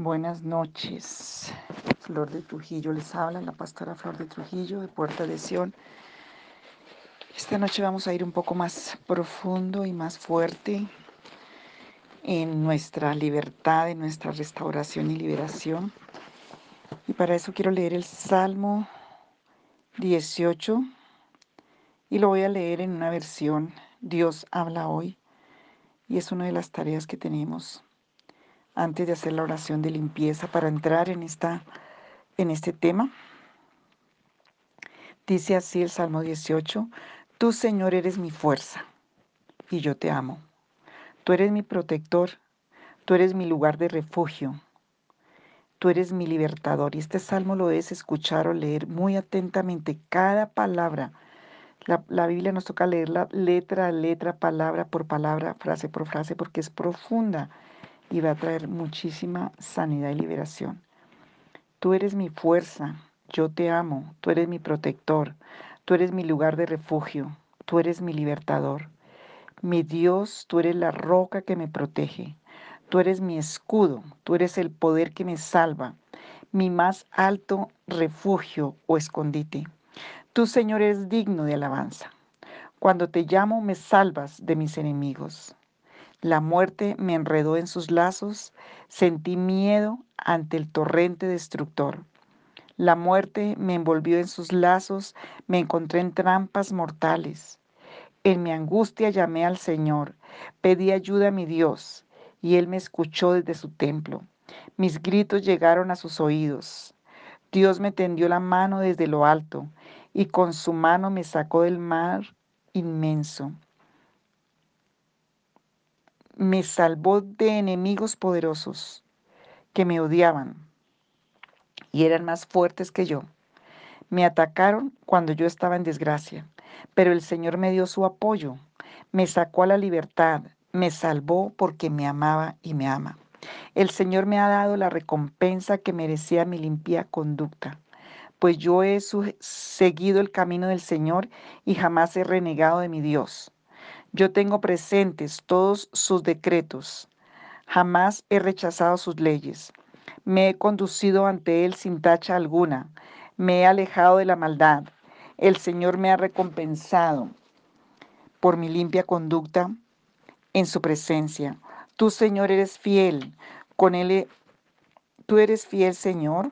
Buenas noches, Flor de Trujillo les habla, la pastora Flor de Trujillo de Puerta de Sion. Esta noche vamos a ir un poco más profundo y más fuerte en nuestra libertad, en nuestra restauración y liberación. Y para eso quiero leer el Salmo 18 y lo voy a leer en una versión Dios habla hoy y es una de las tareas que tenemos antes de hacer la oración de limpieza para entrar en, esta, en este tema. Dice así el Salmo 18, Tú Señor eres mi fuerza y yo te amo. Tú eres mi protector, tú eres mi lugar de refugio, tú eres mi libertador. Y este salmo lo es escuchar o leer muy atentamente cada palabra. La, la, Biblia nos toca leerla letra a letra, palabra por palabra, frase por frase, porque es profunda y va a traer muchísima sanidad y liberación. Tú eres mi fuerza, yo te amo, tú eres mi protector, tú eres mi lugar de refugio, tú eres mi libertador. Mi Dios, tú eres la roca que me protege, tú eres mi escudo, tú eres el poder que me salva, mi más alto refugio o escondite. Tú, Señor, eres digno de alabanza. Cuando te llamo, me salvas de mis enemigos. La muerte me enredó en sus lazos, sentí miedo ante el torrente destructor. La muerte me envolvió en sus lazos, me encontré en trampas mortales. En mi angustia llamé al Señor, pedí ayuda a mi Dios, y Él me escuchó desde su templo. Mis gritos llegaron a sus oídos. Dios me tendió la mano desde lo alto, y con su mano me sacó del mar inmenso me salvó de enemigos poderosos que me odiaban y eran más fuertes que yo. Me atacaron cuando yo estaba en desgracia, pero el Señor me dio su apoyo, me sacó a la libertad, me salvó porque me amaba y me ama. El Señor me ha dado la recompensa que merecía mi limpia conducta, pues yo he seguido el camino del Señor y jamás he renegado de mi Dios. Yo tengo presentes todos sus decretos. Jamás he rechazado sus leyes. Me he conducido ante Él sin tacha alguna. Me he alejado de la maldad. El Señor me ha recompensado por mi limpia conducta en su presencia. Tú, Señor, eres fiel. Con Él, tú eres fiel, Señor,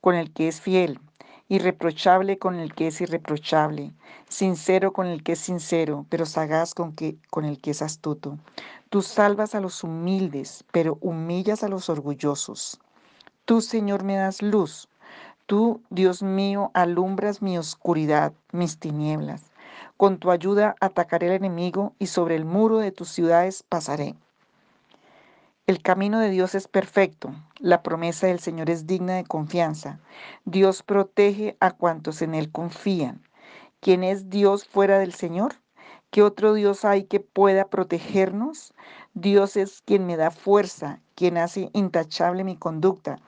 con el que es fiel irreprochable con el que es irreprochable, sincero con el que es sincero, pero sagaz con, el que es astuto. Tú salvas a los humildes, pero humillas a los orgullosos. Tú, Señor, me das luz. Tú, Dios mío, alumbras mi oscuridad, mis tinieblas. Con tu ayuda atacaré al enemigo y sobre el muro de tus ciudades pasaré. El camino de Dios es perfecto, la promesa del Señor es digna de confianza. Dios protege a cuantos en Él confían. ¿Quién es Dios fuera del Señor? ¿Qué otro Dios hay que pueda protegernos? Dios es quien me da fuerza, quien hace intachable mi conducta,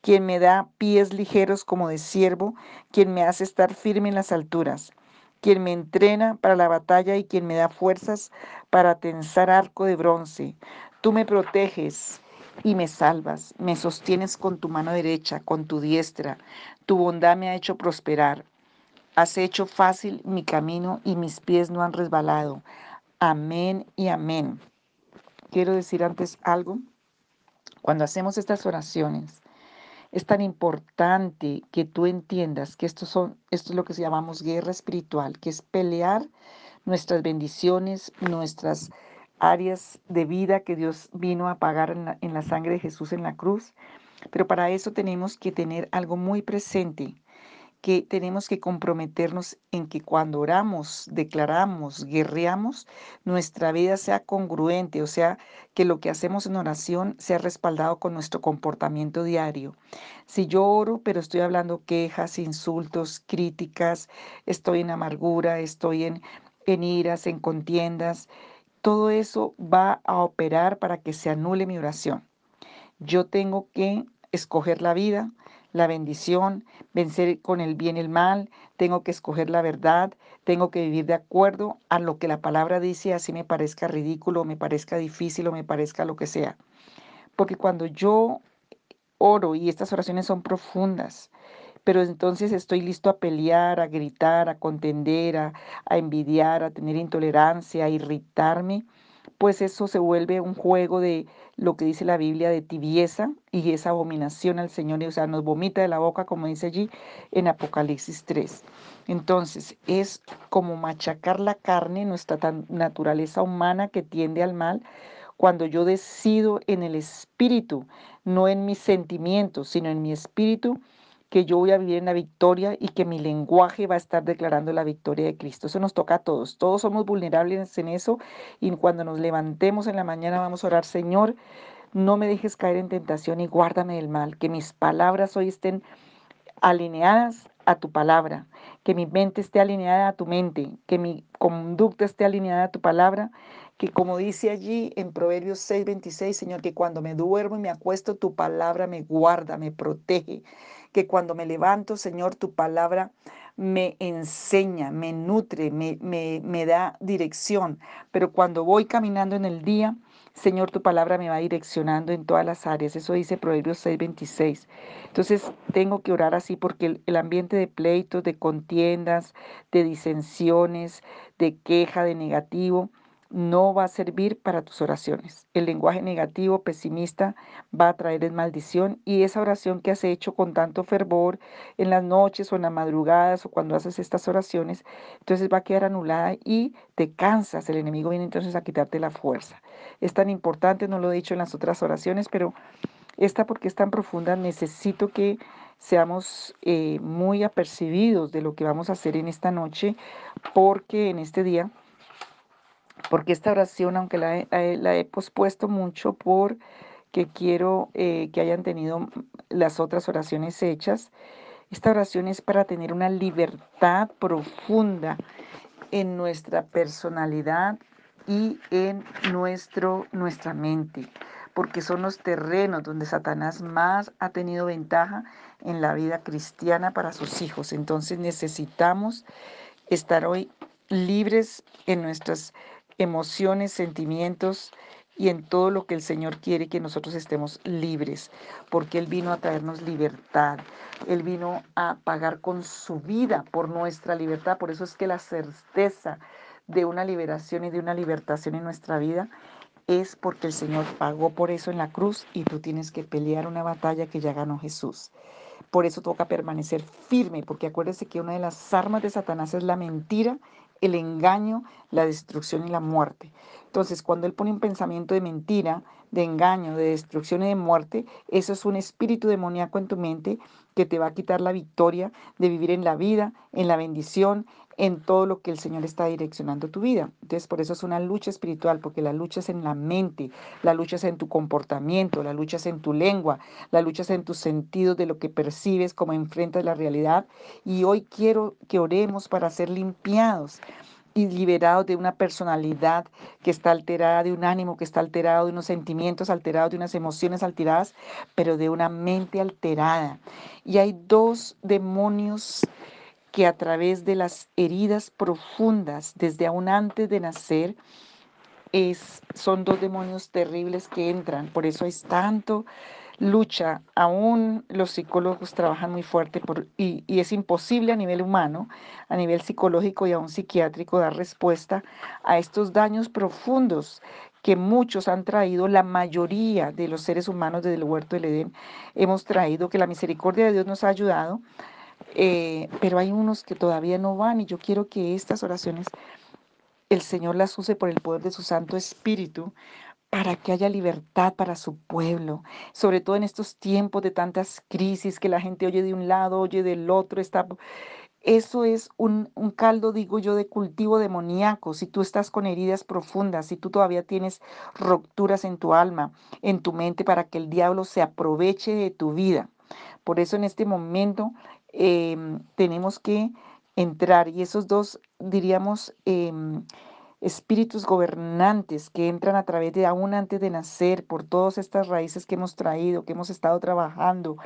quien me da pies ligeros como de siervo, quien me hace estar firme en las alturas, quien me entrena para la batalla y quien me da fuerzas para tensar arco de bronce. Tú me proteges y me salvas, me sostienes con tu mano derecha, con tu diestra. Tu bondad me ha hecho prosperar. Has hecho fácil mi camino y mis pies no han resbalado. Amén y amén. Quiero decir antes algo. Cuando hacemos estas oraciones, es tan importante que tú entiendas que esto, son, esto es lo que llamamos guerra espiritual, que es pelear nuestras bendiciones, nuestras áreas de vida que Dios vino a pagar en la, sangre de Jesús en la cruz. Pero para eso tenemos que tener algo muy presente, que tenemos que comprometernos en que cuando oramos, declaramos, guerreamos, nuestra vida sea congruente, o sea, que lo que hacemos en oración sea respaldado con nuestro comportamiento diario. Si yo oro, pero estoy hablando quejas, insultos, críticas, estoy en amargura, estoy en, en iras, en contiendas, todo eso va a operar para que se anule mi oración. Yo tengo que escoger la vida, la bendición, vencer con el bien y el mal, tengo que escoger la verdad, tengo que vivir de acuerdo a lo que la palabra dice, así me parezca ridículo, me parezca difícil o me parezca lo que sea. Porque cuando yo oro y estas oraciones son profundas, pero entonces estoy listo a pelear, a gritar, a contender, a, envidiar, a tener intolerancia, a irritarme, pues eso se vuelve un juego de lo que dice la Biblia de tibieza y esa abominación al Señor, o sea, nos vomita de la boca, como dice allí en Apocalipsis 3. Entonces, es como machacar la carne, nuestra naturaleza humana que tiende al mal, cuando yo decido en el espíritu, no en mis sentimientos, sino en mi espíritu, que yo voy a vivir en la victoria y que mi lenguaje va a estar declarando la victoria de Cristo. Eso nos toca a todos. Todos somos vulnerables en eso y cuando nos levantemos en la mañana vamos a orar, Señor, no me dejes caer en tentación y guárdame del mal, que mis palabras hoy estén alineadas a tu palabra, que mi mente esté alineada a tu mente, que mi conducta esté alineada a tu palabra, que como dice allí en Proverbios 6:26, Señor, que cuando me duermo y me acuesto, tu palabra me guarda, me protege, que cuando me levanto, Señor, tu palabra me enseña, me nutre, me, me, me da dirección, pero cuando voy caminando en el día, Señor, tu palabra me va direccionando en todas las áreas. Eso dice Proverbios 6:26. Entonces tengo que orar así porque el, el, ambiente de pleitos, de contiendas, de disensiones, de queja, de negativo, no va a servir para tus oraciones. El lenguaje negativo, pesimista, va a traer maldición y esa oración que has hecho con tanto fervor en las noches o en las madrugadas o cuando haces estas oraciones, entonces va a quedar anulada y te cansas. El enemigo viene entonces a quitarte la fuerza. Es tan importante, no lo he dicho en las otras oraciones, pero esta porque es tan profunda, necesito que seamos eh, muy apercibidos de lo que vamos a hacer en esta noche, porque en este día porque esta oración, aunque la he, pospuesto mucho porque quiero eh, que hayan tenido las otras oraciones hechas, esta oración es para tener una libertad profunda en nuestra personalidad y en nuestro, nuestra mente, porque son los terrenos donde Satanás más ha tenido ventaja en la vida cristiana para sus hijos. Entonces necesitamos estar hoy libres en nuestras emociones, sentimientos y en todo lo que el Señor quiere que nosotros estemos libres, porque Él vino a traernos libertad, Él vino a pagar con su vida por nuestra libertad, por eso es que la certeza de una liberación y de una libertación en nuestra vida es porque el Señor pagó por eso en la cruz y tú tienes que pelear una batalla que ya ganó Jesús. Por eso toca permanecer firme, porque acuérdese que una de las armas de Satanás es la mentira el engaño, la destrucción y la muerte. Entonces, cuando Él pone un pensamiento de mentira, de engaño, de destrucción y de muerte, eso es un espíritu demoníaco en tu mente que te va a quitar la victoria de vivir en la vida, en la bendición, en todo lo que el Señor está direccionando tu vida. Entonces, por eso es una lucha espiritual, porque la lucha es en la mente, la lucha es en tu comportamiento, la lucha es en tu lengua, la lucha es en tus sentidos de lo que percibes, como enfrentas la realidad. Y hoy quiero que oremos para ser limpiados y liberados de una personalidad que está alterada, de un ánimo que está alterado, de unos sentimientos alterados, de unas emociones alteradas, pero de una mente alterada. Y hay dos demonios que a través de las heridas profundas, desde aún antes de nacer, es, son dos demonios terribles que entran. Por eso es tanto lucha. Aún los psicólogos trabajan muy fuerte por, y, y, es imposible a nivel humano, a nivel psicológico y aún psiquiátrico dar respuesta a estos daños profundos que muchos han traído, la mayoría de los seres humanos desde el huerto del Edén hemos traído, que la misericordia de Dios nos ha ayudado eh, pero hay unos que todavía no van y yo quiero que estas oraciones el Señor las use por el poder de su Santo Espíritu para que haya libertad para su pueblo, sobre todo en estos tiempos de tantas crisis que la gente oye de un lado, oye del otro, está... Eso es un, un caldo, digo yo, de cultivo demoníaco. Si tú estás con heridas profundas, si tú todavía tienes rupturas en tu alma, en tu mente, para que el diablo se aproveche de tu vida. Por eso en este momento Em, tenemos que entrar y esos dos, diríamos, em, espíritus gobernantes que entran a través de aún antes de nacer por todas estas raíces que hemos traído, que hemos estado trabajando.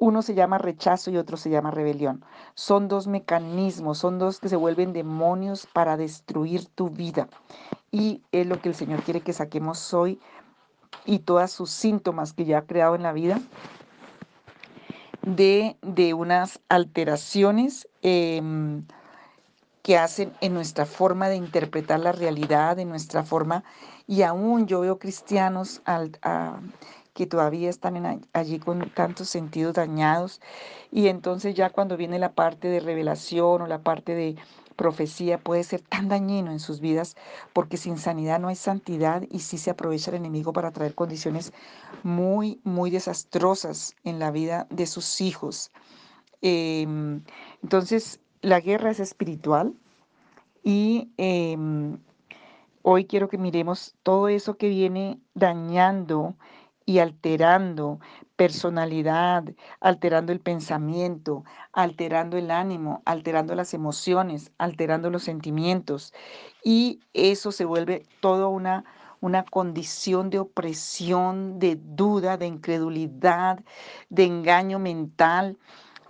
Uno se llama rechazo y otro se llama rebelión. Son dos mecanismos, son dos que se vuelven demonios para destruir tu vida. Y es lo que el Señor quiere que saquemos hoy y todos sus síntomas que ya ha creado en la vida de, de unas alteraciones em, que hacen en nuestra forma de interpretar la realidad, en nuestra forma, y aún yo veo cristianos al, que todavía están allí con tantos sentidos dañados, y entonces ya cuando viene la parte de revelación o la parte de profecía puede ser tan dañino en sus vidas porque sin sanidad no hay santidad y sí se aprovecha el enemigo para traer condiciones muy, muy desastrosas en la vida de sus hijos. Em, entonces, la guerra es espiritual y em, hoy quiero que miremos todo eso que viene dañando y alterando personalidad, alterando el pensamiento, alterando el ánimo, alterando las emociones, alterando los sentimientos. Y eso se vuelve toda una, una condición de opresión, de duda, de incredulidad, de engaño mental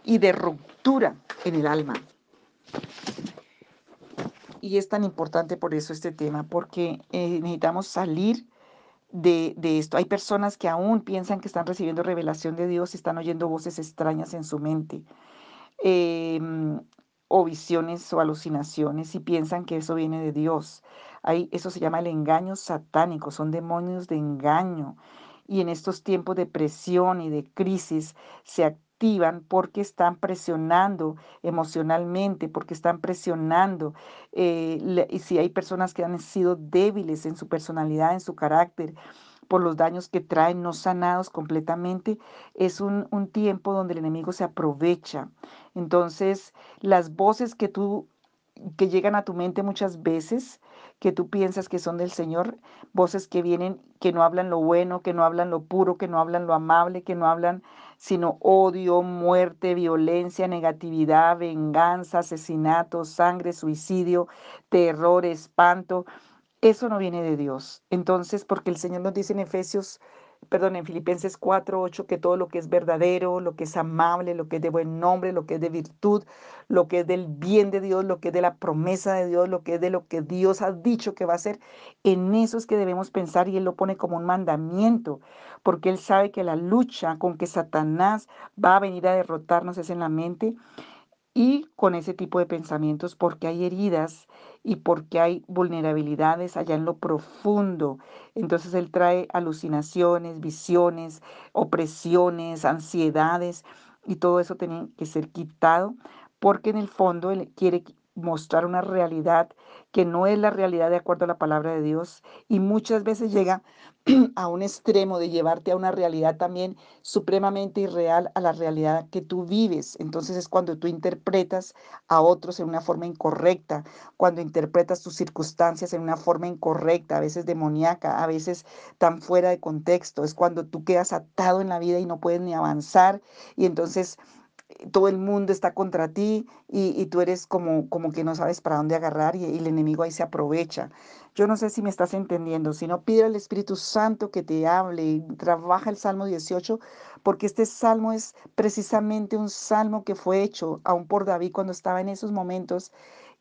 y de ruptura en el alma. Y es tan importante por eso este tema, porque eh, necesitamos salir de, esto. Hay personas que aún piensan que están recibiendo revelación de Dios y están oyendo voces extrañas en su mente. Em, o visiones o alucinaciones y piensan que eso viene de Dios. Ahí, eso se llama el engaño satánico, son demonios de engaño. Y en estos tiempos de presión y de crisis se activan porque están presionando emocionalmente, porque están presionando. Eh, y si hay personas que han sido débiles en su personalidad, en su carácter, por los daños que traen no sanados completamente, es un, un, tiempo donde el enemigo se aprovecha. Entonces, las voces que tú que llegan a tu mente muchas veces, que tú piensas que son del Señor, voces que vienen, que no hablan lo bueno, que no hablan lo puro, que no hablan lo amable, que no hablan sino odio, muerte, violencia, negatividad, venganza, asesinato, sangre, suicidio, terror, espanto. Eso no viene de Dios. Entonces, porque el Señor nos dice en Efesios perdón, en Filipenses 4, 8, que todo lo que es verdadero, lo que es amable, lo que es de buen nombre, lo que es de virtud, lo que es del bien de Dios, lo que es de la promesa de Dios, lo que es de lo que Dios ha dicho que va a hacer, en eso es que debemos pensar y Él lo pone como un mandamiento, porque Él sabe que la lucha con que Satanás va a venir a derrotarnos es en la mente y con ese tipo de pensamientos porque hay heridas y porque hay vulnerabilidades allá en lo profundo. Entonces Él trae alucinaciones, visiones, opresiones, ansiedades y todo eso tiene que ser quitado porque en el fondo Él quiere mostrar una realidad que no es la realidad de acuerdo a la palabra de Dios y muchas veces llega a un extremo de llevarte a una realidad también supremamente irreal a la realidad que tú vives. Entonces es cuando tú interpretas a otros en una forma incorrecta, cuando interpretas tus circunstancias en una forma incorrecta, a veces demoníaca, a veces tan fuera de contexto. Es cuando tú quedas atado en la vida y no puedes ni avanzar y entonces todo el mundo está contra ti y, tú eres como, como que no sabes para dónde agarrar y, y, el enemigo ahí se aprovecha. Yo no sé si me estás entendiendo, si no pide al Espíritu Santo que te hable y trabaja el Salmo 18, porque este salmo es precisamente un salmo que fue hecho aún por David cuando estaba en esos momentos.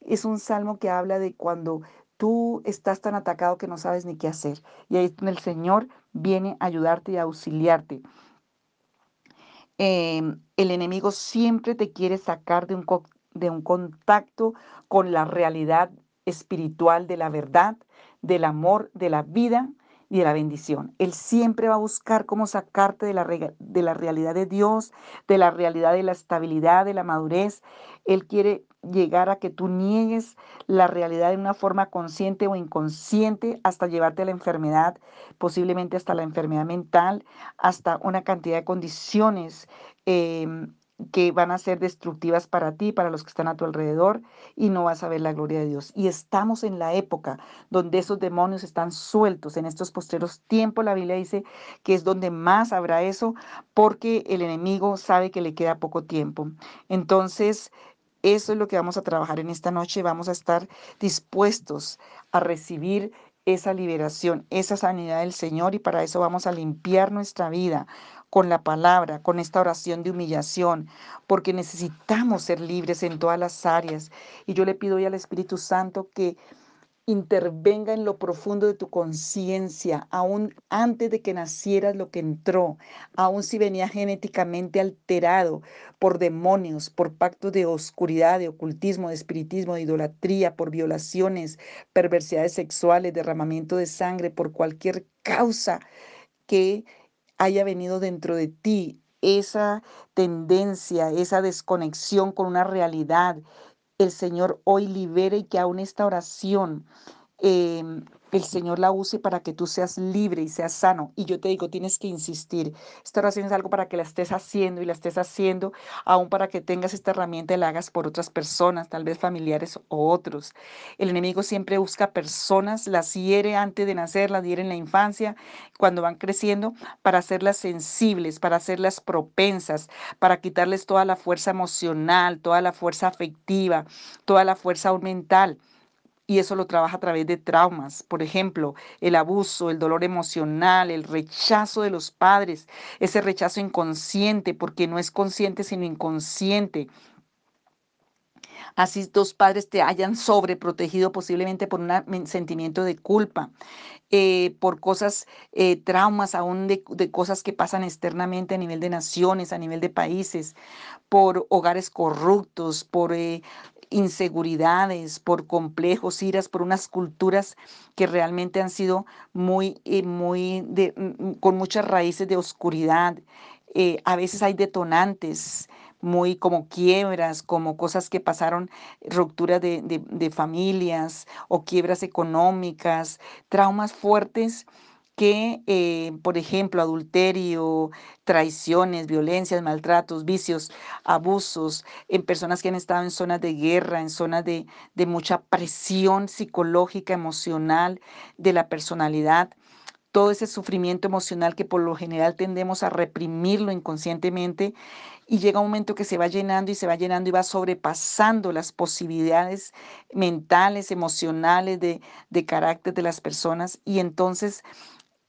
Es un salmo que habla de cuando tú estás tan atacado que no sabes ni qué hacer. Y ahí el Señor viene a ayudarte y a auxiliarte. Em, el enemigo siempre te quiere sacar de un, de un contacto con la realidad espiritual de la verdad, del amor, de la vida y de la bendición. Él siempre va a buscar cómo sacarte de la, de la realidad de Dios, de la realidad de la estabilidad, de la madurez. Él quiere llegar a que tú niegues la realidad de una forma consciente o inconsciente hasta llevarte a la enfermedad, posiblemente hasta la enfermedad mental, hasta una cantidad de condiciones em, que van a ser destructivas para ti, para los que están a tu alrededor, y no vas a ver la gloria de Dios. Y estamos en la época donde esos demonios están sueltos. En estos posteros tiempos, la Biblia dice que es donde más habrá eso, porque el enemigo sabe que le queda poco tiempo. Entonces, eso es lo que vamos a trabajar en esta noche. Vamos a estar dispuestos a recibir esa liberación, esa sanidad del Señor y para eso vamos a limpiar nuestra vida con la palabra, con esta oración de humillación, porque necesitamos ser libres en todas las áreas. Y yo le pido hoy al Espíritu Santo que intervenga en lo profundo de tu conciencia, aún antes de que nacieras lo que entró, aún si venía genéticamente alterado por demonios, por pactos de oscuridad, de ocultismo, de espiritismo, de idolatría, por violaciones, perversidades sexuales, derramamiento de sangre, por cualquier causa que haya venido dentro de ti, esa tendencia, esa desconexión con una realidad, el Señor hoy libere y que aún esta oración em, el Señor la use para que tú seas libre y seas sano. Y yo te digo, tienes que insistir. Esta oración es algo para que la estés haciendo y la estés haciendo, aún para que tengas esta herramienta y la hagas por otras personas, tal vez familiares o otros. El enemigo siempre busca personas, las hiere antes de nacer, las hiere en la infancia, cuando van creciendo, para hacerlas sensibles, para hacerlas propensas, para quitarles toda la fuerza emocional, toda la fuerza afectiva, toda la fuerza mental y eso lo trabaja a través de traumas, por ejemplo, el abuso, el dolor emocional, el rechazo de los padres, ese rechazo inconsciente, porque no es consciente sino inconsciente. Así dos padres te hayan sobreprotegido posiblemente por un sentimiento de culpa, eh, por cosas, eh, traumas aún de, cosas que pasan externamente a nivel de naciones, a nivel de países, por hogares corruptos, por eh, inseguridades, por complejos, iras, por unas culturas que realmente han sido muy, eh, muy, mm, mm, con muchas raíces de oscuridad. Eh, a veces hay detonantes muy como quiebras, como cosas que pasaron, rupturas de, de familias o quiebras económicas, traumas fuertes que, eh, por ejemplo, adulterio, traiciones, violencias, maltratos, vicios, abusos, en personas que han estado en zonas de guerra, en zonas de, de mucha presión psicológica, emocional, de la personalidad. Todo ese sufrimiento emocional que por lo general tendemos a reprimirlo inconscientemente y llega un momento que se va llenando y se va llenando y va sobrepasando las posibilidades mentales, emocionales, de, de carácter de las personas y entonces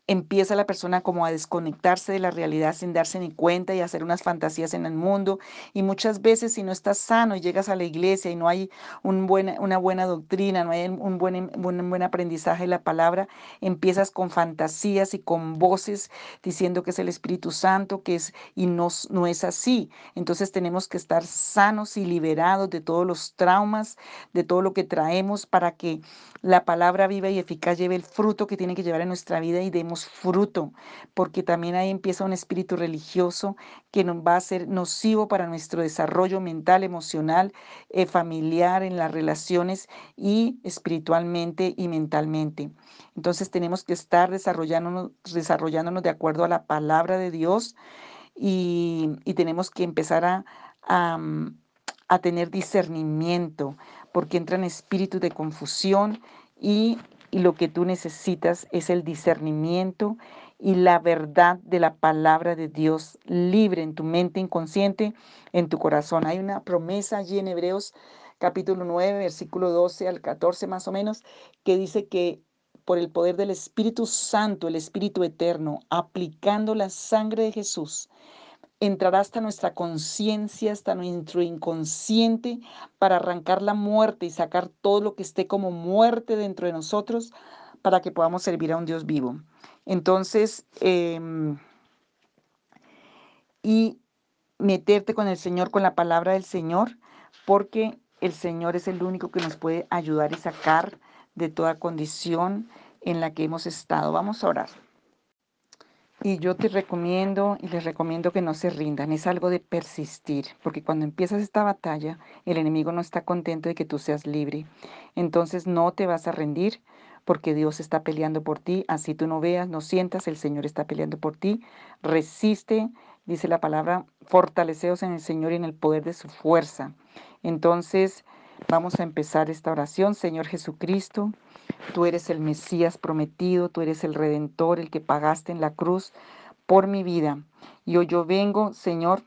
empieza la persona como a desconectarse de la realidad sin darse ni cuenta y hacer unas fantasías en el mundo. Y muchas veces si no estás sano y llegas a la iglesia y no hay un una buena doctrina, no hay un buen, un buen aprendizaje de la palabra, empiezas con fantasías y con voces diciendo que es el Espíritu Santo, que es y no, no es así. Entonces tenemos que estar sanos y liberados de todos los traumas, de todo lo que traemos para que la palabra viva y eficaz lleve el fruto que tiene que llevar en nuestra vida y demos fruto, porque también ahí empieza un espíritu religioso que nos va a ser nocivo para nuestro desarrollo mental, emocional, eh, familiar, en las relaciones y espiritualmente y mentalmente. Entonces tenemos que estar desarrollándonos, desarrollándonos de acuerdo a la palabra de Dios y, tenemos que empezar a, a, a tener discernimiento, porque entran espíritus de confusión y y lo que tú necesitas es el discernimiento y la verdad de la palabra de Dios libre en tu mente inconsciente, en tu corazón. Hay una promesa allí en Hebreos capítulo 9, versículo 12 al 14 más o menos, que dice que por el poder del Espíritu Santo, el Espíritu Eterno, aplicando la sangre de Jesús, entrará hasta nuestra conciencia, hasta nuestro inconsciente, para arrancar la muerte y sacar todo lo que esté como muerte dentro de nosotros, para que podamos servir a un Dios vivo. Entonces, em, y meterte con el Señor, con la palabra del Señor, porque el Señor es el único que nos puede ayudar y sacar de toda condición en la que hemos estado. Vamos a orar. Y yo te recomiendo y les recomiendo que no se rindan, es algo de persistir, porque cuando empiezas esta batalla, el enemigo no está contento de que tú seas libre. Entonces no te vas a rendir porque Dios está peleando por ti, así tú no veas, no sientas, el Señor está peleando por ti. Resiste, dice la palabra, fortaleceos en el Señor y en el poder de su fuerza. Entonces vamos a empezar esta oración, Señor Jesucristo. Tú eres el Mesías prometido, tú eres el Redentor, el que pagaste en la cruz por mi vida. Y hoy yo vengo, Señor,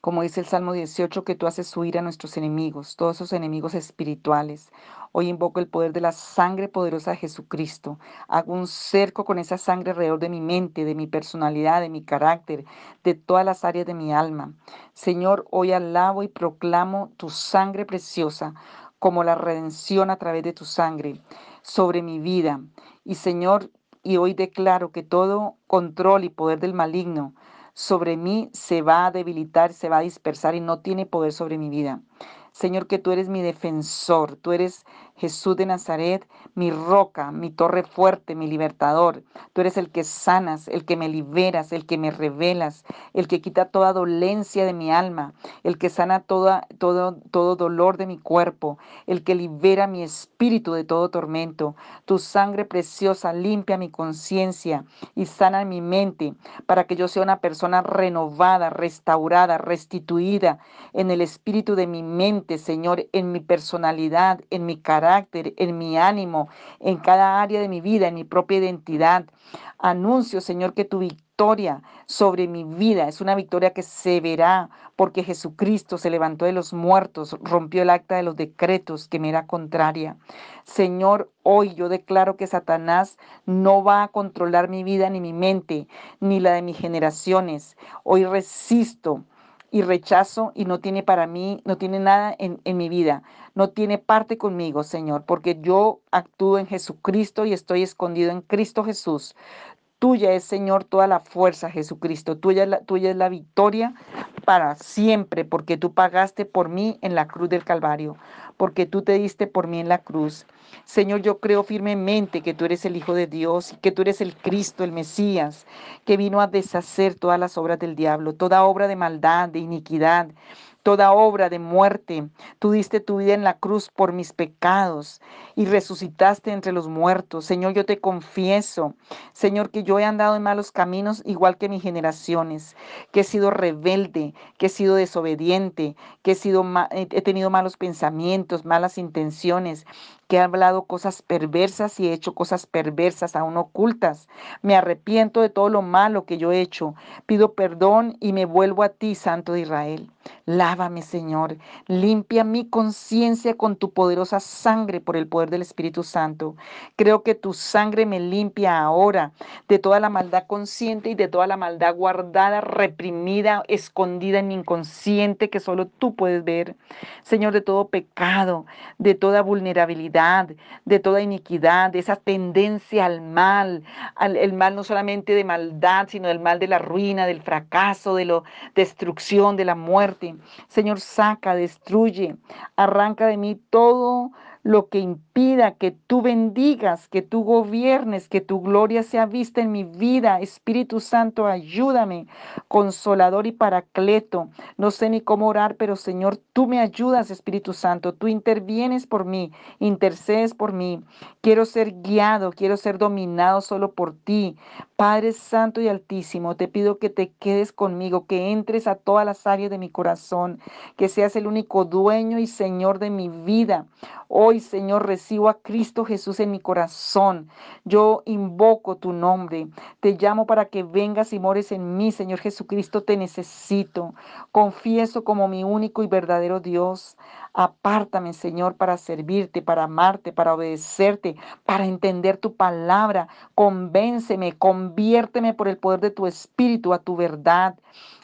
como dice el Salmo 18, que tú haces huir a nuestros enemigos, todos esos enemigos espirituales. Hoy invoco el poder de la sangre poderosa de Jesucristo. Hago un cerco con esa sangre alrededor de mi mente, de mi personalidad, de mi carácter, de todas las áreas de mi alma. Señor, hoy alabo y proclamo tu sangre preciosa como la redención a través de tu sangre sobre mi vida. Y Señor, y hoy declaro que todo control y poder del maligno sobre mí se va a debilitar, se va a dispersar y no tiene poder sobre mi vida. Señor, que tú eres mi defensor, tú eres Jesús de Nazaret, mi roca, mi torre fuerte, mi libertador. Tú eres el que sanas, el que me liberas, el que me revelas, el que quita toda dolencia de mi alma, el que sana toda, todo, todo dolor de mi cuerpo, el que libera mi espíritu de todo tormento. Tu sangre preciosa limpia mi conciencia y sana mi mente para que yo sea una persona renovada, restaurada, restituida en el espíritu de mi mente Señor, en mi personalidad, en mi carácter, en mi ánimo, en cada área de mi vida, en mi propia identidad. Anuncio, Señor, que tu victoria sobre mi vida es una victoria que se verá porque Jesucristo se levantó de los muertos, rompió el acta de los decretos que me era contraria. Señor, hoy yo declaro que Satanás no va a controlar mi vida ni mi mente, ni la de mis generaciones. Hoy resisto y rechazo y no tiene para mí, no tiene nada en, en, mi vida, no tiene parte conmigo, Señor, porque yo actúo en Jesucristo y estoy escondido en Cristo Jesús. Tuya es, Señor, toda la fuerza, Jesucristo. Tuya es, la, tuya es la victoria para siempre, porque tú pagaste por mí en la cruz del Calvario, porque tú te diste por mí en la cruz. Señor, yo creo firmemente que tú eres el Hijo de Dios, que tú eres el Cristo, el Mesías, que vino a deshacer todas las obras del diablo, toda obra de maldad, de iniquidad toda obra de muerte. Tú diste tu vida en la cruz por mis pecados y resucitaste entre los muertos. Señor, yo te confieso, Señor, que yo he andado en malos caminos igual que mis generaciones, que he sido rebelde, que he sido desobediente, que he, sido, he tenido malos pensamientos, malas intenciones, que he hablado cosas perversas y he hecho cosas perversas aún ocultas. Me arrepiento de todo lo malo que yo he hecho. Pido perdón y me vuelvo a ti, Santo de Israel. Lávame, Señor. Limpia mi conciencia con tu poderosa sangre por el poder del Espíritu Santo. Creo que tu sangre me limpia ahora de toda la maldad consciente y de toda la maldad guardada, reprimida, escondida en inconsciente que solo tú puedes ver. Señor, de todo pecado, de toda vulnerabilidad de toda iniquidad, de esa tendencia al mal, al, el mal no solamente de maldad, sino del mal de la ruina, del fracaso, de la destrucción, de la muerte. Señor, saca, destruye, arranca de mí todo lo que impida que tú bendigas, que tú gobiernes, que tu gloria sea vista en mi vida. Espíritu Santo, ayúdame, consolador y paracleto. No sé ni cómo orar, pero Señor, tú me ayudas, Espíritu Santo. Tú intervienes por mí, intercedes por mí. Quiero ser guiado, quiero ser dominado solo por ti. Padre Santo y Altísimo, te pido que te quedes conmigo, que entres a todas las áreas de mi corazón, que seas el único dueño y Señor de mi vida. Hoy, Señor, recibo a Cristo Jesús en mi corazón. Yo invoco tu nombre. Te llamo para que vengas y mores en mí, Señor Jesucristo. Te necesito. Confieso como mi único y verdadero Dios. Apártame, Señor, para servirte, para amarte, para obedecerte, para entender tu palabra. Convénceme, conviérteme por el poder de tu Espíritu a tu verdad.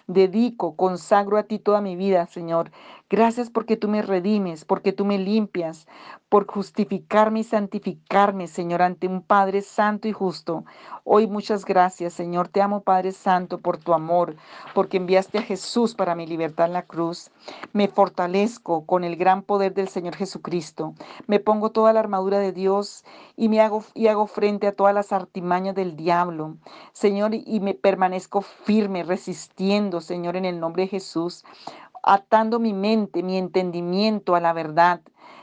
Dedico, consagro a ti toda mi vida, Señor. Gracias porque tú me redimes, porque tú me limpias, por justificarme y santificarme, Señor, ante un Padre santo y justo. Hoy muchas gracias, Señor. Te amo, Padre Santo, por tu amor, porque enviaste a Jesús para mi libertad en la cruz. Me fortalezco con el gran poder del Señor Jesucristo. Me pongo toda la armadura de Dios y me hago y hago frente a todas las artimañas del diablo. Señor, y me permanezco firme, resistiendo, Señor, en el nombre de Jesús atando mi mente, mi entendimiento a la verdad.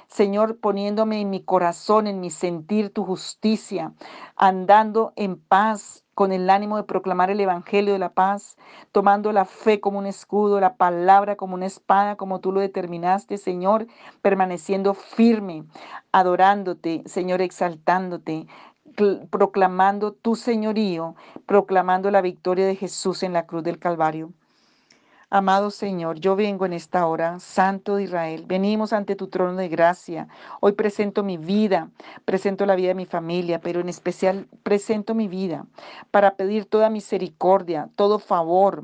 Señor, poniéndome en mi corazón, en mi sentir tu justicia, andando en paz con el ánimo de proclamar el Evangelio de la paz, tomando la fe como un escudo, la palabra como una espada, como tú lo determinaste, Señor, permaneciendo firme, adorándote, Señor, exaltándote, proclamando tu señorío, proclamando la victoria de Jesús en la cruz del Calvario. Amado Señor, yo vengo en esta hora, Santo de Israel, venimos ante tu trono de gracia. Hoy presento mi vida, presento la vida de mi familia, pero en especial presento mi vida para pedir toda misericordia, todo favor,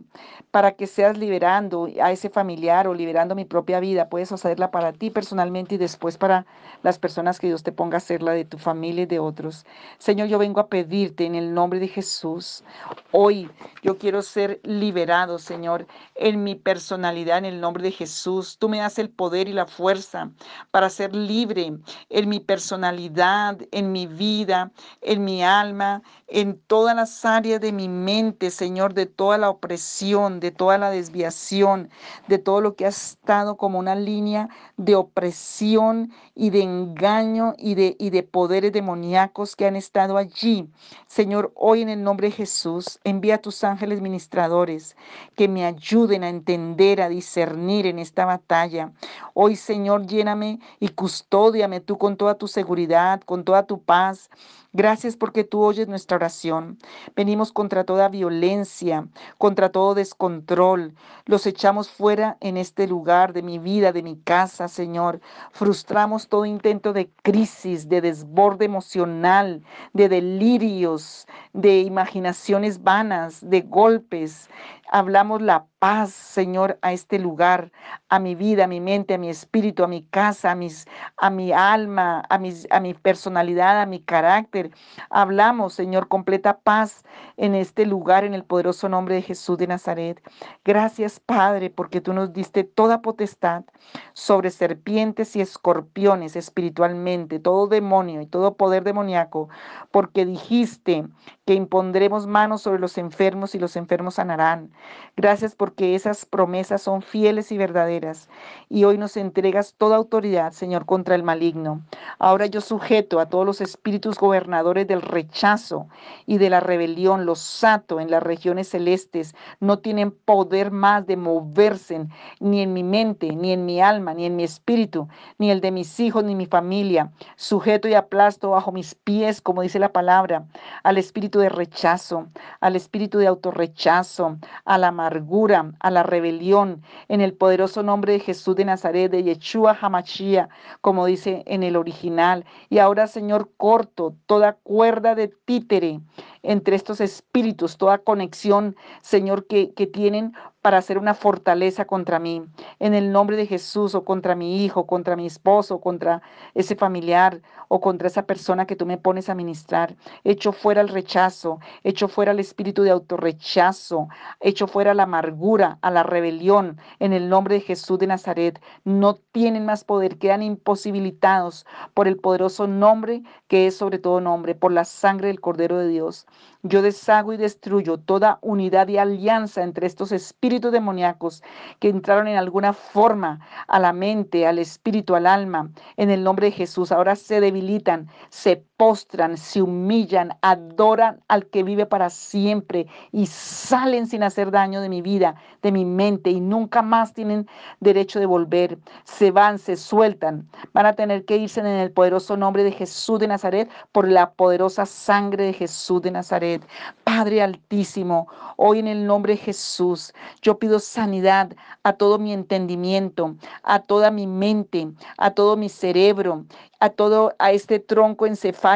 para que seas liberando a ese familiar o liberando mi propia vida. Puedes hacerla para ti personalmente y después para las personas que Dios te ponga a hacerla de tu familia y de otros. Señor, yo vengo a pedirte en el nombre de Jesús. Hoy yo quiero ser liberado, Señor, en mi personalidad, en el nombre de Jesús. Tú me das el poder y la fuerza para ser libre en mi personalidad, en mi vida, en mi alma, en todas las áreas de mi mente, Señor, de toda la opresión, de toda la desviación, de todo lo que ha estado como una línea de opresión y de engaño y de, y de poderes demoníacos que han estado allí. Señor, hoy en el nombre de Jesús, envía a tus ángeles ministradores que me ayuden a entender, a discernir en esta batalla. Hoy, Señor, lléname y custódiame tú con toda tu seguridad, con toda tu paz. Gracias porque tú oyes nuestra oración. Venimos contra toda violencia, contra todo descontrol. Los echamos fuera en este lugar de mi vida, de mi casa, Señor. Frustramos todo intento de crisis, de desborde emocional, de delirios, de imaginaciones vanas, de golpes. Hablamos la paz, Señor, a este lugar, a mi vida, a mi mente, a mi espíritu, a mi casa, a, mis, a mi alma, a, mis, a mi personalidad, a mi carácter. Hablamos, Señor, completa paz en este lugar, en el poderoso nombre de Jesús de Nazaret. Gracias, Padre, porque tú nos diste toda potestad sobre serpientes y escorpiones espiritualmente, todo demonio y todo poder demoníaco, porque dijiste que impondremos manos sobre los enfermos y los enfermos sanarán. Gracias porque esas promesas son fieles y verdaderas. Y hoy nos entregas toda autoridad, Señor, contra el maligno. Ahora yo sujeto a todos los espíritus gobernadores del rechazo y de la rebelión, los sato en las regiones celestes. No tienen poder más de moverse ni en mi mente, ni en mi alma, ni en mi espíritu, ni el de mis hijos, ni mi familia. Sujeto y aplasto bajo mis pies, como dice la palabra, al espíritu de rechazo, al espíritu de autorrechazo, a la amargura, a la rebelión, en el poderoso nombre de Jesús de Nazaret, de Yeshua Hamashia, como dice en el original. Y ahora, Señor, corto toda cuerda de títere entre estos espíritus, toda conexión, Señor, que, que tienen para hacer una fortaleza contra mí. En el nombre de Jesús o contra mi hijo, contra mi esposo, contra ese familiar o contra esa persona que tú me pones a ministrar. Echo fuera el rechazo, echo fuera el espíritu de autorrechazo, echo fuera la amargura, a la rebelión. En el nombre de Jesús de Nazaret, no tienen más poder, quedan imposibilitados por el poderoso nombre que es sobre todo nombre, por la sangre del Cordero de Dios. Yo deshago y destruyo toda unidad y alianza entre estos espíritus demoníacos que entraron en alguna forma a la mente, al espíritu, al alma. En el nombre de Jesús, ahora se debilitan, se postran, se humillan, adoran al que vive para siempre y salen sin hacer daño de mi vida, de mi mente y nunca más tienen derecho de volver. Se van, se sueltan, van a tener que irse en el poderoso nombre de Jesús de Nazaret por la poderosa sangre de Jesús de Nazaret. Padre Altísimo, hoy en el nombre de Jesús, yo pido sanidad a todo mi entendimiento, a toda mi mente, a todo mi cerebro, a todo, a este tronco encefálico,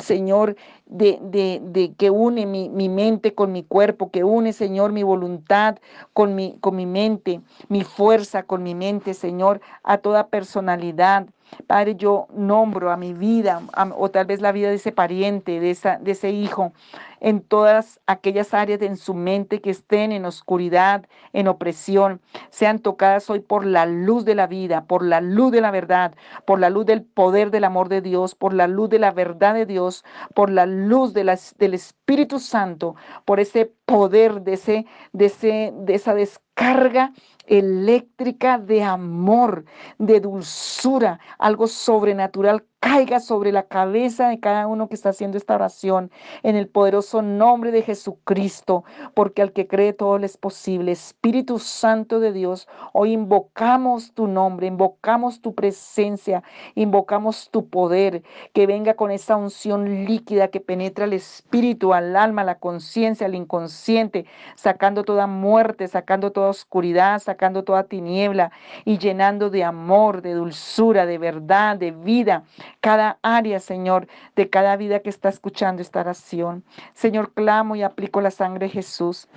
Señor, de, de, de que une mi, mi, mente con mi cuerpo, que une, Señor, mi voluntad con mi, con mi mente, mi fuerza con mi mente, Señor, a toda personalidad. Padre, yo nombro a mi vida, o tal vez la vida de ese pariente, de, esa, de ese hijo, en todas aquellas áreas de en su mente que estén en oscuridad, en opresión, sean tocadas hoy por la luz de la vida, por la luz de la verdad, por la luz del poder del amor de Dios, por la luz de la verdad de Dios, por la luz del Espíritu Santo, por ese poder de, ese, de, ese, de esa descarga eléctrica de amor, de dulzura, algo sobrenatural caiga sobre la cabeza de cada uno que está haciendo esta oración en el poderoso nombre de Jesucristo, porque al que cree todo le es posible. Espíritu Santo de Dios, hoy invocamos tu nombre, invocamos tu presencia, invocamos tu poder, que venga con esa unción líquida que penetra el espíritu, al alma, la conciencia, al inconsciente, sacando toda muerte, sacando toda oscuridad, sacando toda tiniebla y llenando de amor, de dulzura, de verdad, de vida cada área, Señor, de cada vida que está escuchando esta oración. Señor, clamo y aplico la sangre de Jesús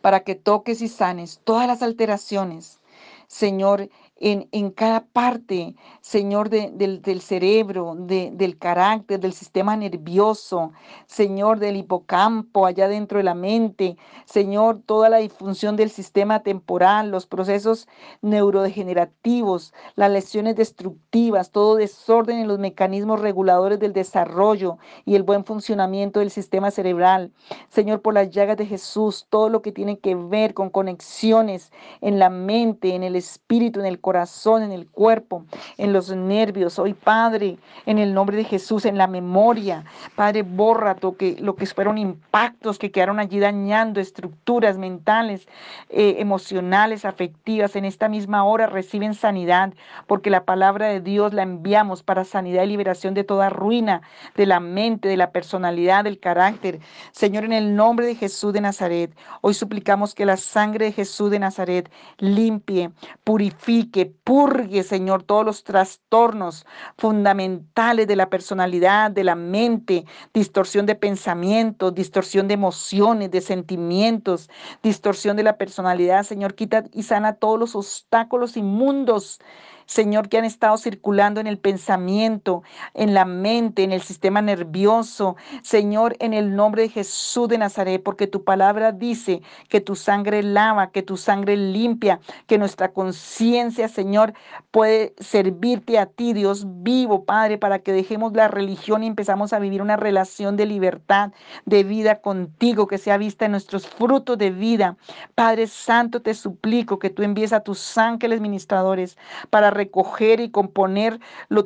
para que toques y sanes todas las alteraciones. Señor, en, cada parte, Señor, del, cerebro, del carácter, del sistema nervioso, Señor, del hipocampo, allá dentro de la mente, Señor, toda la disfunción del sistema temporal, los procesos neurodegenerativos, las lesiones destructivas, todo desorden en los mecanismos reguladores del desarrollo y el buen funcionamiento del sistema cerebral. Señor, por las llagas de Jesús, todo lo que tiene que ver con conexiones en la mente, en el espíritu, en el corazón, en el cuerpo, en los nervios. Hoy, Padre, en el nombre de Jesús, en la memoria, Padre, borra lo que, lo que fueron impactos que quedaron allí dañando estructuras mentales, eh, emocionales, afectivas. En esta misma hora reciben sanidad, porque la palabra de Dios la enviamos para sanidad y liberación de toda ruina de la mente, de la personalidad, del carácter. Señor, en el nombre de Jesús de Nazaret, hoy suplicamos que la sangre de Jesús de Nazaret limpie, purifique, que purgue, Señor, todos los trastornos fundamentales de la personalidad, de la mente, distorsión de pensamientos, distorsión de emociones, de sentimientos, distorsión de la personalidad. Señor, quita y sana todos los obstáculos inmundos Señor, que han estado circulando en el pensamiento, en la mente, en el sistema nervioso. Señor, en el nombre de Jesús de Nazaret, porque tu palabra dice que tu sangre lava, que tu sangre limpia, que nuestra conciencia, Señor, puede servirte a ti, Dios vivo, Padre, para que dejemos la religión y empezamos a vivir una relación de libertad, de vida contigo, que sea vista en nuestros frutos de vida. Padre Santo, te suplico que tú envíes a tus ángeles ministradores para recoger y componer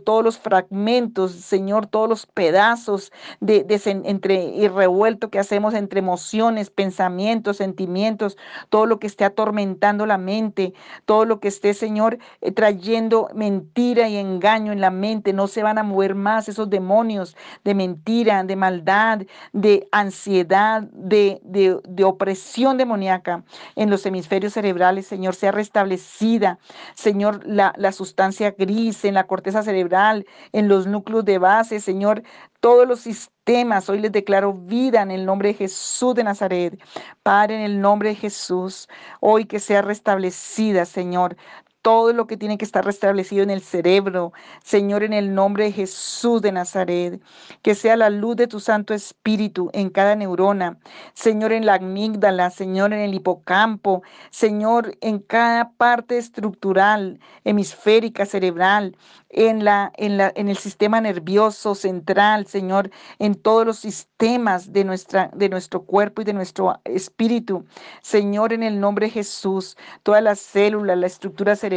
todos los fragmentos, Señor, todos los pedazos de, entre y revuelto que hacemos entre emociones, pensamientos, sentimientos, todo lo que esté atormentando la mente, todo lo que esté, Señor, eh, trayendo mentira y engaño en la mente, no se van a mover más esos demonios de mentira, de maldad, de ansiedad, de, de opresión demoníaca en los hemisferios cerebrales, Señor, sea restablecida, Señor, la, la sustancia gris, en la corteza cerebral, en los núcleos de base, Señor, todos los sistemas. Hoy les declaro vida en el nombre de Jesús de Nazaret. Padre, en el nombre de Jesús, hoy que sea restablecida, Señor, todo lo que tiene que estar restablecido en el cerebro, Señor, en el nombre de Jesús de Nazaret, que sea la luz de tu Santo Espíritu en cada neurona, Señor, en la amígdala, Señor, en el hipocampo, Señor, en cada parte estructural, hemisférica, cerebral, en, la, en, la, en el sistema nervioso central, Señor, en todos los sistemas de, nuestra, de nuestro cuerpo y de nuestro espíritu. Señor, en el nombre de Jesús, todas las células, la estructura cerebral,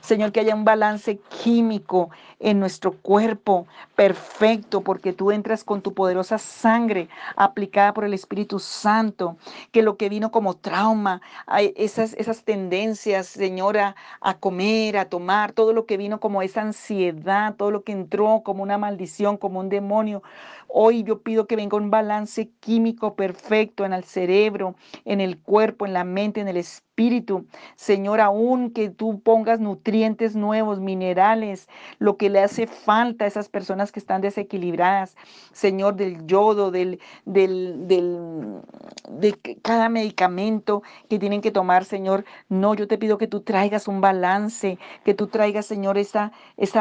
Señor, que haya un balance químico en nuestro cuerpo perfecto, porque tú entras con tu poderosa sangre aplicada por el Espíritu Santo, que lo que vino como trauma, esas, esas tendencias, Señora, a comer, a tomar, todo lo que vino como esa ansiedad, todo lo que entró como una maldición, como un demonio. Hoy yo pido que venga un balance químico perfecto en el cerebro, en el cuerpo, en la mente, en el espíritu. Señor, aún que tú pongas nutrientes nuevos, minerales, lo que le hace falta a esas personas que están desequilibradas. Señor, del yodo, del, del, del, de cada medicamento que tienen que tomar, Señor. No, yo te pido que tú traigas un balance, que tú traigas, Señor, esa,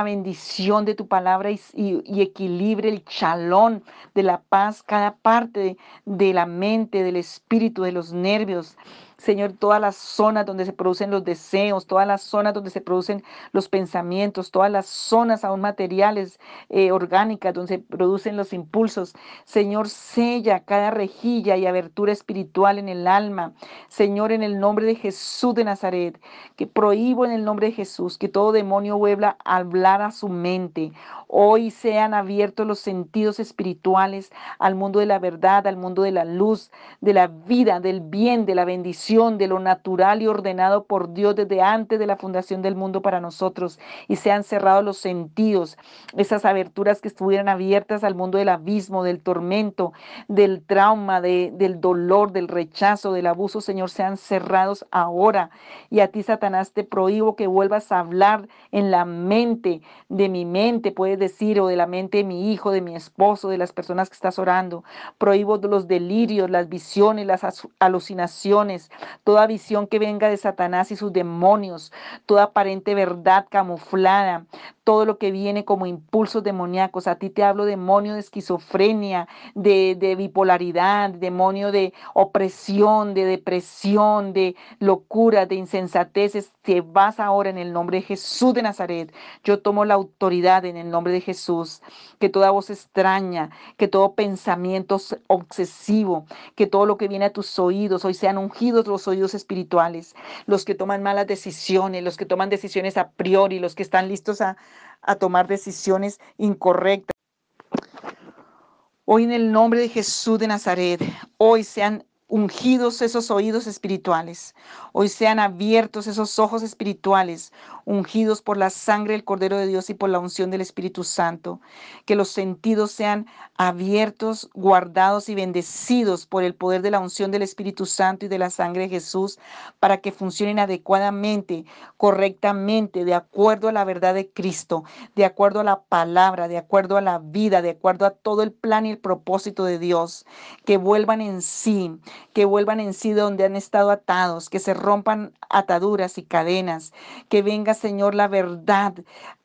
bendición de tu palabra y, equilibre el chalón de la paz, cada parte de la mente, del espíritu, de los nervios Señor, todas las zonas donde se producen los deseos, todas las zonas donde se producen los pensamientos, todas las zonas aún materiales, eh, orgánicas, donde se producen los impulsos. Señor, sella cada rejilla y abertura espiritual en el alma. Señor, en el nombre de Jesús de Nazaret, que prohíbo en el nombre de Jesús que todo demonio vuelva a hablar a su mente. Hoy sean abiertos los sentidos espirituales al mundo de la verdad, al mundo de la luz, de la vida, del bien, de la bendición, de lo natural y ordenado por Dios desde antes de la fundación del mundo para nosotros. Y sean cerrados los sentidos, esas aberturas que estuvieran abiertas al mundo del abismo, del tormento, del trauma, del dolor, del rechazo, del abuso, Señor, sean cerrados ahora. Y a ti, Satanás, te prohíbo que vuelvas a hablar en la mente de mi mente, puedes decir, o de la mente de mi hijo, de mi esposo, de las personas que estás orando. Prohíbo los delirios, las visiones, las alucinaciones, toda visión que venga de Satanás y sus demonios, toda aparente verdad camuflada, todo lo que viene como impulsos demoníacos. A ti te hablo demonio de esquizofrenia, de, bipolaridad, demonio de opresión, de depresión, de locura, de insensateces. Te vas ahora en el nombre de Jesús de Nazaret. Yo tomo la autoridad en el nombre de Jesús. Que toda voz extraña, que todo pensamiento obsesivo, que todo lo que viene a tus oídos, hoy sean ungidos los oídos espirituales, los que toman malas decisiones, los que toman decisiones a priori, los que están listos a, a tomar decisiones incorrectas. Hoy en el nombre de Jesús de Nazaret, hoy sean ungidos esos oídos espirituales. Hoy sean abiertos esos ojos espirituales, ungidos por la sangre del Cordero de Dios y por la unción del Espíritu Santo. Que los sentidos sean abiertos, guardados y bendecidos por el poder de la unción del Espíritu Santo y de la sangre de Jesús para que funcionen adecuadamente, correctamente, de acuerdo a la verdad de Cristo, de acuerdo a la palabra, de acuerdo a la vida, de acuerdo a todo el plan y el propósito de Dios. Que vuelvan en sí que vuelvan en sí donde han estado atados, que se rompan ataduras y cadenas, que venga, Señor, la verdad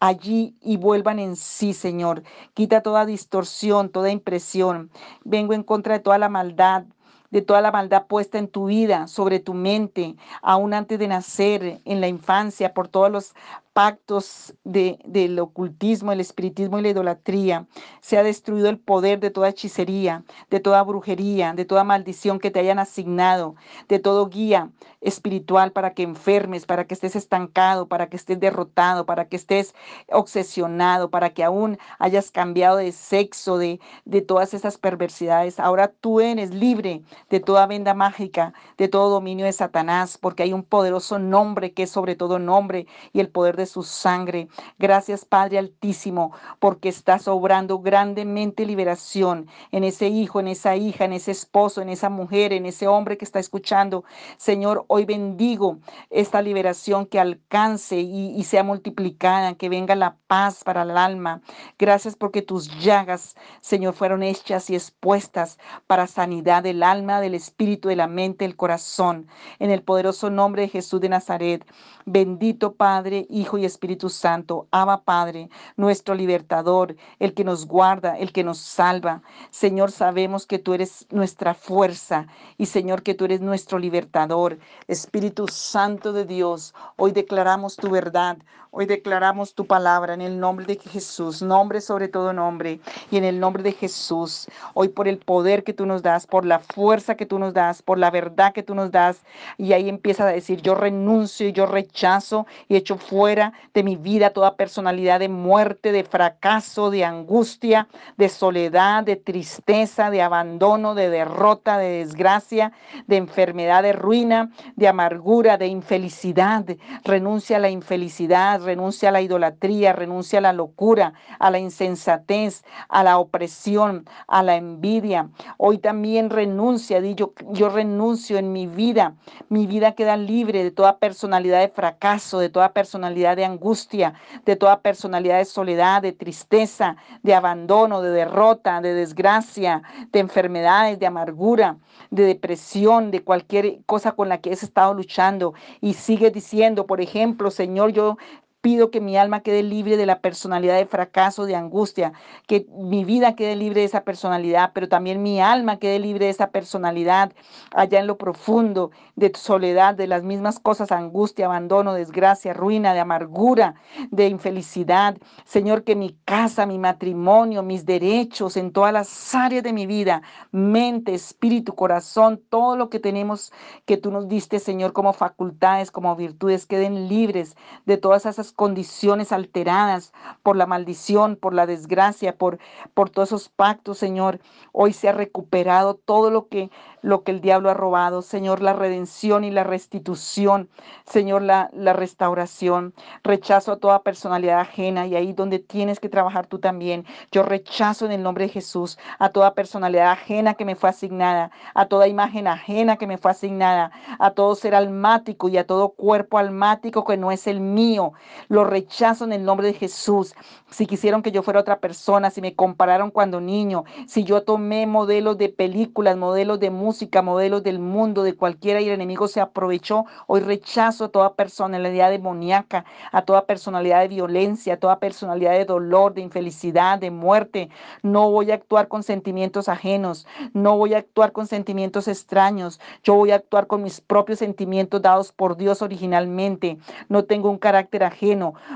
allí y vuelvan en sí, Señor. Quita toda distorsión, toda impresión. Vengo en contra de toda la maldad, de toda la maldad puesta en tu vida, sobre tu mente, aún antes de nacer, en la infancia, por todos los pactos de, del ocultismo, el espiritismo y la idolatría. Se ha destruido el poder de toda hechicería, de toda brujería, de toda maldición que te hayan asignado, de todo guía espiritual para que enfermes, para que estés estancado, para que estés derrotado, para que estés obsesionado, para que aún hayas cambiado de sexo, de, de todas esas perversidades. Ahora tú eres libre de toda venda mágica, de todo dominio de Satanás, porque hay un poderoso nombre que es sobre todo nombre y el poder de su sangre. Gracias, Padre Altísimo, porque estás obrando grandemente liberación en ese hijo, en esa hija, en ese esposo, en esa mujer, en ese hombre que está escuchando. Señor, hoy bendigo esta liberación que alcance y, y sea multiplicada, que venga la paz para el alma. Gracias porque tus llagas, Señor, fueron hechas y expuestas para sanidad del alma, del espíritu, de la mente, del corazón. En el poderoso nombre de Jesús de Nazaret. Bendito Padre, Hijo y Espíritu Santo, Abba Padre, nuestro libertador, el que nos guarda, el que nos salva. Señor, sabemos que tú eres nuestra fuerza y Señor, que tú eres nuestro libertador. Espíritu Santo de Dios, hoy declaramos tu verdad, hoy declaramos tu palabra en el nombre de Jesús, nombre sobre todo nombre, y en el nombre de Jesús, hoy por el poder que tú nos das, por la fuerza que tú nos das, por la verdad que tú nos das, y ahí empieza a decir, yo renuncio y yo rechazo y echo fuera de mi vida toda personalidad de muerte, de fracaso, de angustia, de soledad, de tristeza, de abandono, de derrota, de desgracia, de enfermedad, de ruina, de amargura, de infelicidad. Renuncia a la infelicidad, renuncia a la idolatría, renuncia a la locura, a la insensatez, a la opresión, a la envidia. Hoy también renuncia, yo, yo renuncio en mi vida. Mi vida queda libre de toda personalidad de fracaso, de toda personalidad de angustia, de toda personalidad de soledad, de tristeza, de abandono, de derrota, de desgracia, de enfermedades, de amargura, de depresión, de cualquier cosa con la que has estado luchando. Y sigue diciendo, por ejemplo, Señor, yo Pido que mi alma quede libre de la personalidad de fracaso, de angustia, que mi vida quede libre de esa personalidad, pero también mi alma quede libre de esa personalidad allá en lo profundo, de soledad, de las mismas cosas, angustia, abandono, desgracia, ruina, de amargura, de infelicidad. Señor, que mi casa, mi matrimonio, mis derechos en todas las áreas de mi vida, mente, espíritu, corazón, todo lo que tenemos que tú nos diste, Señor, como facultades, como virtudes, queden libres de todas esas condiciones alteradas por la maldición, por la desgracia, por, por todos esos pactos, Señor. Hoy se ha recuperado todo lo que, lo que el diablo ha robado, Señor, la redención y la restitución, Señor, la, la restauración. Rechazo a toda personalidad ajena y ahí donde tienes que trabajar tú también. Yo rechazo en el nombre de Jesús a toda personalidad ajena que me fue asignada, a toda imagen ajena que me fue asignada, a todo ser almático y a todo cuerpo almático que no es el mío. Lo rechazo en el nombre de Jesús. Si quisieron que yo fuera otra persona, si me compararon cuando niño, si yo tomé modelos de películas, modelos de música, modelos del mundo, de cualquiera y el enemigo se aprovechó, hoy rechazo a toda personalidad demoníaca, a toda personalidad de violencia, a toda personalidad de dolor, de infelicidad, de muerte. No voy a actuar con sentimientos ajenos, no voy a actuar con sentimientos extraños, yo voy a actuar con mis propios sentimientos dados por Dios originalmente. No tengo un carácter ajeno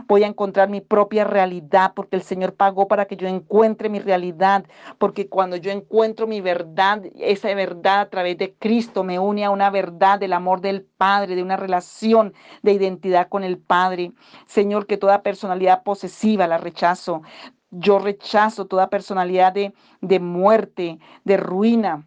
voy a encontrar mi propia realidad, porque el Señor pagó para que yo encuentre mi realidad, porque cuando yo encuentro mi verdad, esa verdad a través de Cristo me une a una verdad del amor del Padre, de una relación de identidad con el Padre. Señor, que toda personalidad posesiva la rechazo. Yo rechazo toda personalidad de, de muerte, de ruina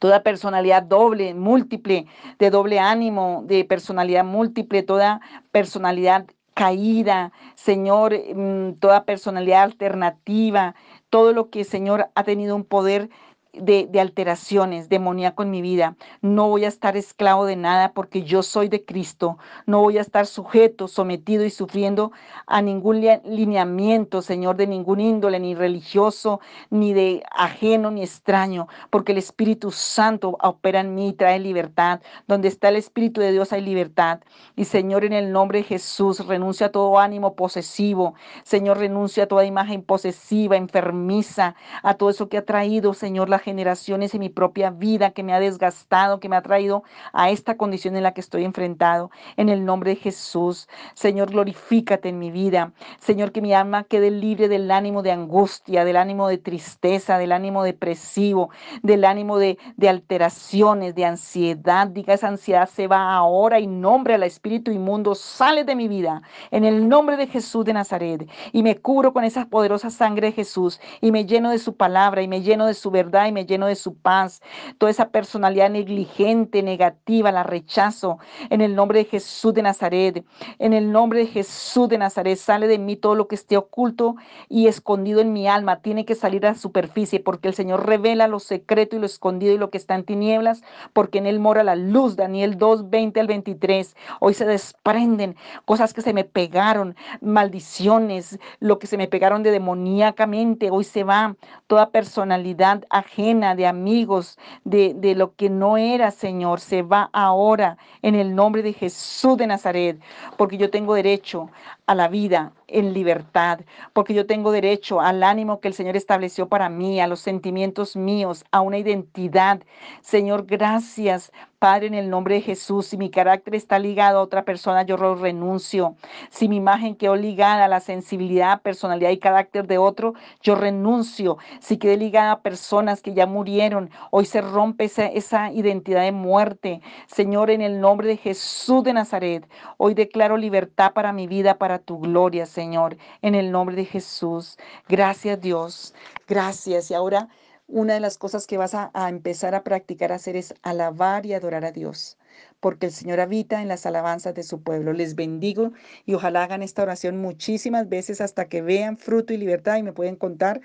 toda personalidad doble, múltiple, de doble ánimo, de personalidad múltiple, toda personalidad caída, Señor, mm, toda personalidad alternativa, todo lo que, Señor, ha tenido un poder de, alteraciones, demoníaco en mi vida. No voy a estar esclavo de nada porque yo soy de Cristo. No voy a estar sujeto, sometido y sufriendo a ningún lineamiento, Señor, de ningún índole, ni religioso, ni de ajeno, ni extraño, porque el Espíritu Santo opera en mí y trae libertad. Donde está el Espíritu de Dios hay libertad. Y Señor, en el nombre de Jesús, renuncia a todo ánimo posesivo. Señor, renuncia a toda imagen posesiva, enfermiza, a todo eso que ha traído, Señor, la generaciones en mi propia vida que me ha desgastado, que me ha traído a esta condición en la que estoy enfrentado. En el nombre de Jesús, Señor, glorifícate en mi vida. Señor, que mi alma quede libre del ánimo de angustia, del ánimo de tristeza, del ánimo depresivo, del ánimo de, de alteraciones, de ansiedad. Diga, esa ansiedad se va ahora y nombre al espíritu inmundo, sale de mi vida. En el nombre de Jesús de Nazaret. Y me cubro con esa poderosa sangre de Jesús y me lleno de su palabra y me lleno de su verdad me lleno de su paz. Toda esa personalidad negligente, negativa, la rechazo. En el nombre de Jesús de Nazaret. En el nombre de Jesús de Nazaret sale de mí todo lo que esté oculto y escondido en mi alma. Tiene que salir a la superficie porque el Señor revela lo secreto y lo escondido y lo que está en tinieblas porque en Él mora la luz. Daniel 2, 20 al 23. Hoy se desprenden cosas que se me pegaron, maldiciones, lo que se me pegaron de demoníacamente. Hoy se va toda personalidad ajena de amigos, de, de lo que no era, Señor, se va ahora en el nombre de Jesús de Nazaret, porque yo tengo derecho a la vida en libertad, porque yo tengo derecho al ánimo que el Señor estableció para mí, a los sentimientos míos, a una identidad. Señor, gracias, Padre, en el nombre de Jesús. Si mi carácter está ligado a otra persona, yo renuncio. Si mi imagen quedó ligada a la sensibilidad, personalidad y carácter de otro, yo renuncio. Si quedé ligada a personas que ya murieron, hoy se rompe esa, esa identidad de muerte. Señor, en el nombre de Jesús de Nazaret, hoy declaro libertad para mi vida, para tu gloria, Señor, en el nombre de Jesús. Gracias, Dios. Gracias. Y ahora una de las cosas que vas a, empezar a practicar a hacer es alabar y adorar a Dios, porque el Señor habita en las alabanzas de su pueblo. Les bendigo y ojalá hagan esta oración muchísimas veces hasta que vean fruto y libertad y me pueden contar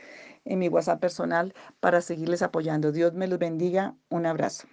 en mi WhatsApp personal para seguirles apoyando. Dios me los bendiga. Un abrazo.